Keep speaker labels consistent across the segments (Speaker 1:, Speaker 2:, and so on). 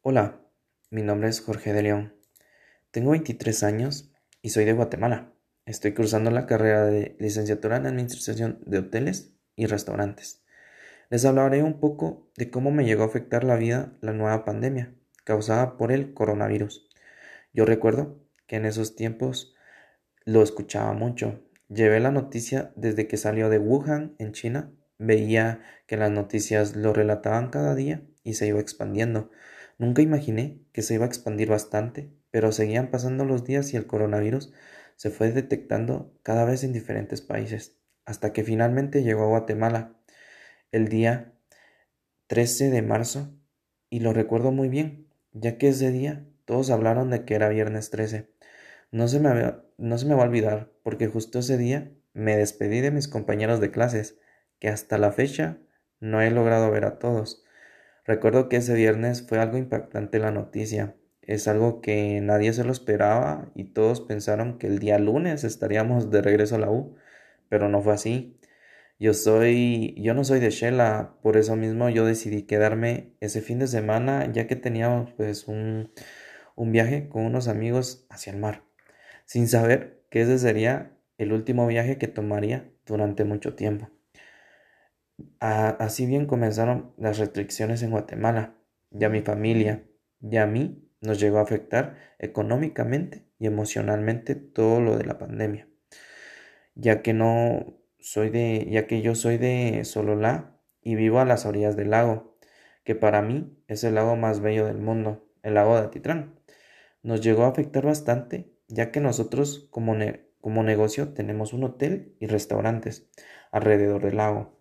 Speaker 1: Hola, mi nombre es Jorge de León. Tengo 23 años y soy de Guatemala. Estoy cursando la carrera de licenciatura en Administración de Hoteles y Restaurantes. Les hablaré un poco de cómo me llegó a afectar la vida la nueva pandemia causada por el coronavirus. Yo recuerdo que en esos tiempos lo escuchaba mucho. Llevé la noticia desde que salió de Wuhan, en China. Veía que las noticias lo relataban cada día y se iba expandiendo. Nunca imaginé que se iba a expandir bastante, pero seguían pasando los días y el coronavirus se fue detectando cada vez en diferentes países, hasta que finalmente llegó a Guatemala el día 13 de marzo, y lo recuerdo muy bien, ya que ese día todos hablaron de que era viernes 13. No se me, no se me va a olvidar, porque justo ese día me despedí de mis compañeros de clases, que hasta la fecha no he logrado ver a todos. Recuerdo que ese viernes fue algo impactante la noticia. Es algo que nadie se lo esperaba y todos pensaron que el día lunes estaríamos de regreso a la U, pero no fue así. Yo soy, yo no soy de Shela, por eso mismo yo decidí quedarme ese fin de semana ya que teníamos pues un, un viaje con unos amigos hacia el mar, sin saber que ese sería el último viaje que tomaría durante mucho tiempo así bien comenzaron las restricciones en Guatemala. Y a mi familia y a mí nos llegó a afectar económicamente y emocionalmente todo lo de la pandemia. Ya que no soy de, ya que yo soy de Sololá y vivo a las orillas del lago, que para mí es el lago más bello del mundo, el lago de Atitlán. Nos llegó a afectar bastante, ya que nosotros como negocio tenemos un hotel y restaurantes alrededor del lago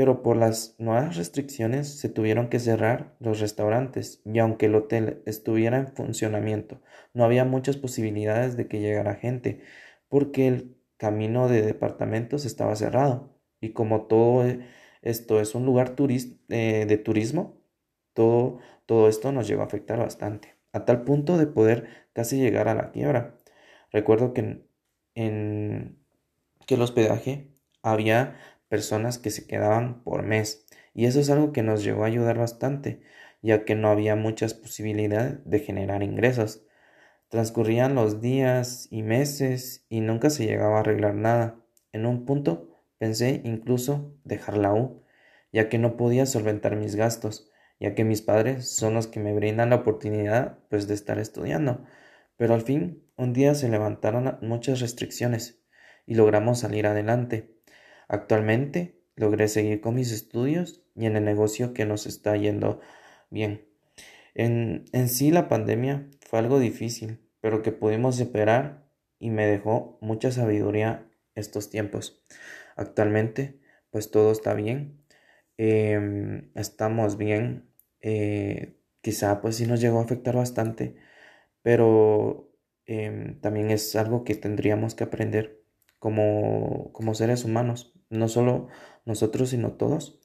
Speaker 1: pero por las nuevas restricciones se tuvieron que cerrar los restaurantes y aunque el hotel estuviera en funcionamiento, no había muchas posibilidades de que llegara gente porque el camino de departamentos estaba cerrado y como todo esto es un lugar eh, de turismo, todo, todo esto nos llegó a afectar bastante, a tal punto de poder casi llegar a la quiebra. Recuerdo que en que el hospedaje había personas que se quedaban por mes, y eso es algo que nos llegó a ayudar bastante, ya que no había muchas posibilidades de generar ingresos. Transcurrían los días y meses y nunca se llegaba a arreglar nada. En un punto pensé incluso dejar la U, ya que no podía solventar mis gastos, ya que mis padres son los que me brindan la oportunidad pues de estar estudiando. Pero al fin, un día se levantaron muchas restricciones y logramos salir adelante. Actualmente logré seguir con mis estudios y en el negocio que nos está yendo bien. En, en sí la pandemia fue algo difícil, pero que pudimos superar y me dejó mucha sabiduría estos tiempos. Actualmente pues todo está bien, em, estamos bien, eh, quizá pues sí nos llegó a afectar bastante, pero em, también es algo que tendríamos que aprender como, como seres humanos no solo nosotros, sino todos,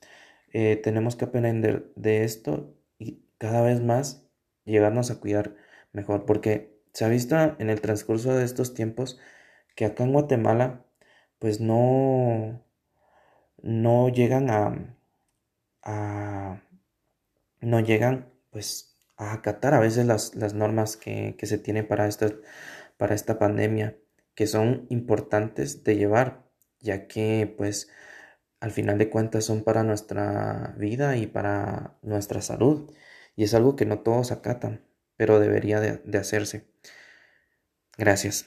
Speaker 1: eh, tenemos que aprender de esto y cada vez más llegarnos a cuidar mejor, porque se ha visto en el transcurso de estos tiempos que acá en Guatemala, pues no, no llegan a, a no llegan pues a acatar a veces las, las normas que, que se tienen para esta, para esta pandemia, que son importantes de llevar ya que pues al final de cuentas son para nuestra vida y para nuestra salud y es algo que no todos acatan, pero debería de, hacerse. Gracias.